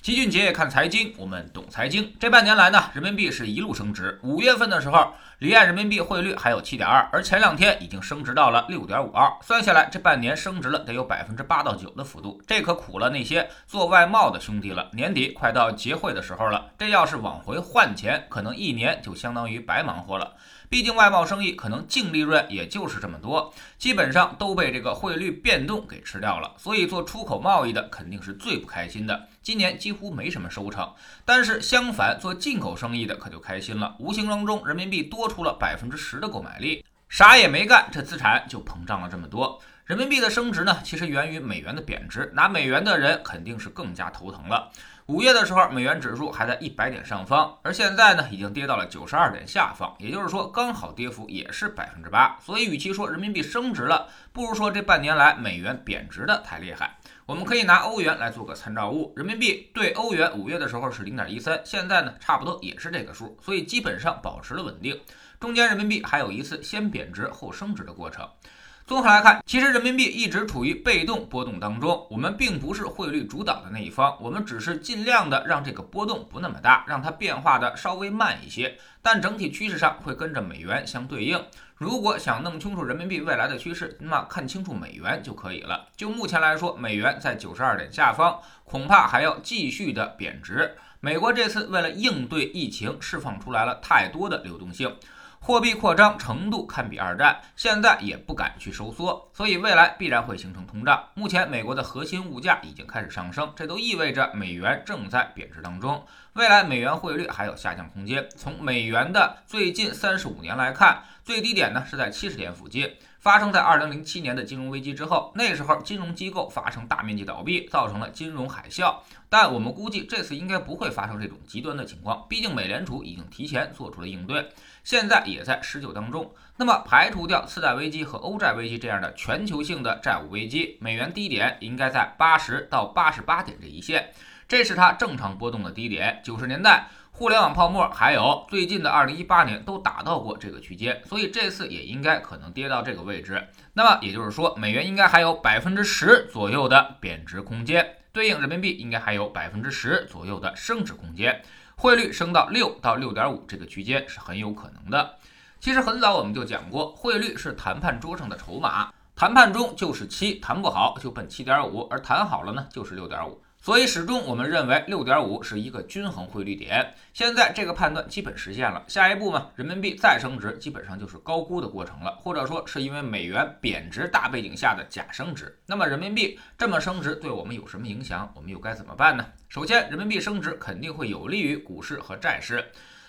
齐俊杰看财经，我们懂财经。这半年来呢，人民币是一路升值。五月份的时候，离岸人民币汇率还有七点二，而前两天已经升值到了六点五二。算下来，这半年升值了得有百分之八到九的幅度。这可苦了那些做外贸的兄弟了。年底快到结汇的时候了，这要是往回换钱，可能一年就相当于白忙活了。毕竟外贸生意可能净利润也就是这么多，基本上都被这个汇率变动给吃掉了。所以做出口贸易的肯定是最不开心的。今年几乎没什么收成，但是相反，做进口生意的可就开心了。无形当中，人民币多出了百分之十的购买力，啥也没干，这资产就膨胀了这么多。人民币的升值呢，其实源于美元的贬值，拿美元的人肯定是更加头疼了。五月的时候，美元指数还在一百点上方，而现在呢，已经跌到了九十二点下方，也就是说，刚好跌幅也是百分之八。所以，与其说人民币升值了，不如说这半年来美元贬值的太厉害。我们可以拿欧元来做个参照物，人民币对欧元五月的时候是零点一三，现在呢，差不多也是这个数，所以基本上保持了稳定。中间人民币还有一次先贬值后升值的过程。综合来看，其实人民币一直处于被动波动当中，我们并不是汇率主导的那一方，我们只是尽量的让这个波动不那么大，让它变化的稍微慢一些，但整体趋势上会跟着美元相对应。如果想弄清楚人民币未来的趋势，那么看清楚美元就可以了。就目前来说，美元在九十二点下方，恐怕还要继续的贬值。美国这次为了应对疫情，释放出来了太多的流动性。货币扩张程度堪比二战，现在也不敢去收缩，所以未来必然会形成通胀。目前美国的核心物价已经开始上升，这都意味着美元正在贬值当中。未来美元汇率还有下降空间。从美元的最近三十五年来看，最低点呢是在七十点附近。发生在二零零七年的金融危机之后，那时候金融机构发生大面积倒闭，造成了金融海啸。但我们估计这次应该不会发生这种极端的情况，毕竟美联储已经提前做出了应对，现在也在施救当中。那么排除掉次贷危机和欧债危机这样的全球性的债务危机，美元低点应该在八十到八十八点这一线，这是它正常波动的低点。九十年代。互联网泡沫，还有最近的二零一八年都达到过这个区间，所以这次也应该可能跌到这个位置。那么也就是说，美元应该还有百分之十左右的贬值空间，对应人民币应该还有百分之十左右的升值空间。汇率升到六到六点五这个区间是很有可能的。其实很早我们就讲过，汇率是谈判桌上的筹码，谈判中就是七，谈不好就奔七点五，而谈好了呢就是六点五。所以始终我们认为六点五是一个均衡汇率点，现在这个判断基本实现了。下一步嘛，人民币再升值，基本上就是高估的过程了，或者说是因为美元贬值大背景下的假升值。那么人民币这么升值对我们有什么影响？我们又该怎么办呢？首先，人民币升值肯定会有利于股市和债市。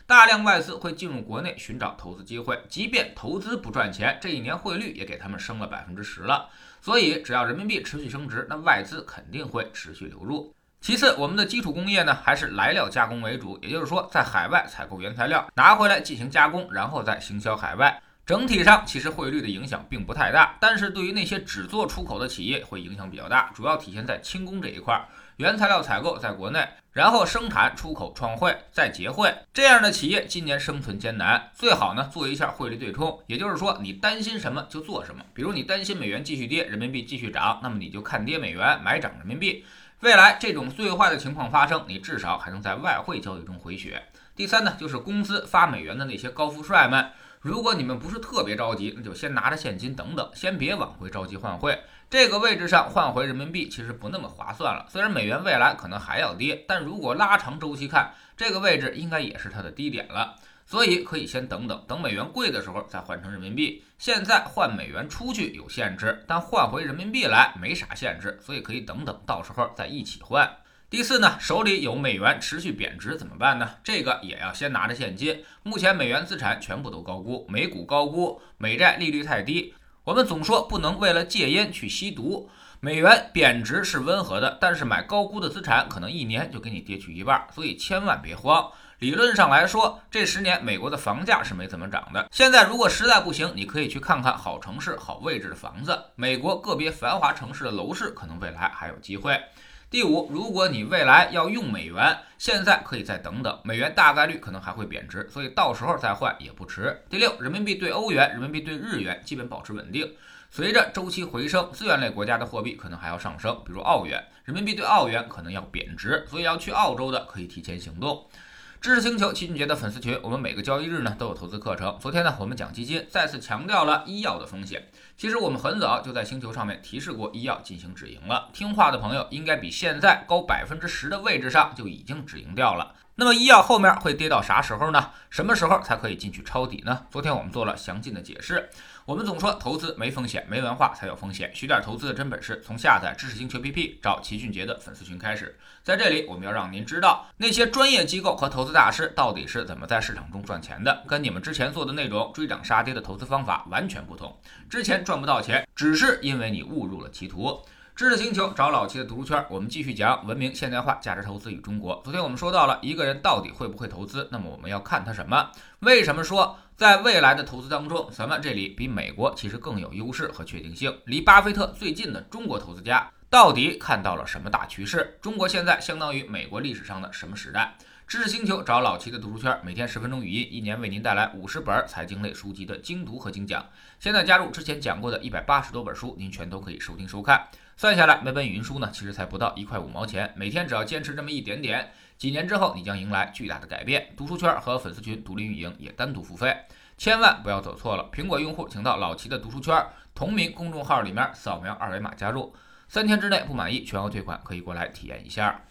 大量外资会进入国内寻找投资机会，即便投资不赚钱，这一年汇率也给他们升了百分之十了。所以，只要人民币持续升值，那外资肯定会持续流入。其次，我们的基础工业呢，还是来料加工为主，也就是说，在海外采购原材料，拿回来进行加工，然后再行销海外。整体上，其实汇率的影响并不太大，但是对于那些只做出口的企业，会影响比较大，主要体现在轻工这一块儿。原材料采购在国内，然后生产出口创汇再结汇，这样的企业今年生存艰难，最好呢做一下汇率对冲，也就是说你担心什么就做什么。比如你担心美元继续跌，人民币继续涨，那么你就看跌美元，买涨人民币。未来这种最坏的情况发生，你至少还能在外汇交易中回血。第三呢，就是公司发美元的那些高富帅们。如果你们不是特别着急，那就先拿着现金等等，先别往回着急换汇。这个位置上换回人民币其实不那么划算了。虽然美元未来可能还要跌，但如果拉长周期看，这个位置应该也是它的低点了。所以可以先等等，等美元贵的时候再换成人民币。现在换美元出去有限制，但换回人民币来没啥限制，所以可以等等，到时候再一起换。第四呢，手里有美元持续贬值怎么办呢？这个也要先拿着现金。目前美元资产全部都高估，美股高估，美债利率太低。我们总说不能为了戒烟去吸毒。美元贬值是温和的，但是买高估的资产可能一年就给你跌去一半，所以千万别慌。理论上来说，这十年美国的房价是没怎么涨的。现在如果实在不行，你可以去看看好城市、好位置的房子。美国个别繁华城市的楼市可能未来还有机会。第五，如果你未来要用美元，现在可以再等等，美元大概率可能还会贬值，所以到时候再换也不迟。第六，人民币对欧元、人民币对日元基本保持稳定，随着周期回升，资源类国家的货币可能还要上升，比如澳元。人民币对澳元可能要贬值，所以要去澳洲的可以提前行动。知识星球齐俊杰的粉丝群，我们每个交易日呢都有投资课程。昨天呢，我们讲基金，再次强调了医药的风险。其实我们很早就在星球上面提示过医药进行止盈了，听话的朋友应该比现在高百分之十的位置上就已经止盈掉了。那么医药后面会跌到啥时候呢？什么时候才可以进去抄底呢？昨天我们做了详尽的解释。我们总说投资没风险，没文化才有风险。学点投资的真本事，从下载知识星球 APP 找齐俊杰的粉丝群开始。在这里，我们要让您知道那些专业机构和投资大师到底是怎么在市场中赚钱的，跟你们之前做的那种追涨杀跌的投资方法完全不同。之前赚不到钱，只是因为你误入了歧途。知识星球找老齐的读书圈，我们继续讲文明现代化价值投资与中国。昨天我们说到了一个人到底会不会投资，那么我们要看他什么？为什么说在未来的投资当中，咱们这里比美国其实更有优势和确定性？离巴菲特最近的中国投资家到底看到了什么大趋势？中国现在相当于美国历史上的什么时代？知识星球找老齐的读书圈，每天十分钟语音，一年为您带来五十本财经类书籍的精读和精讲。现在加入之前讲过的一百八十多本书，您全都可以收听收看。算下来，每本语音书呢，其实才不到一块五毛钱。每天只要坚持这么一点点，几年之后，你将迎来巨大的改变。读书圈和粉丝群独立运营，也单独付费，千万不要走错了。苹果用户请到老齐的读书圈同名公众号里面扫描二维码加入，三天之内不满意全额退款，可以过来体验一下。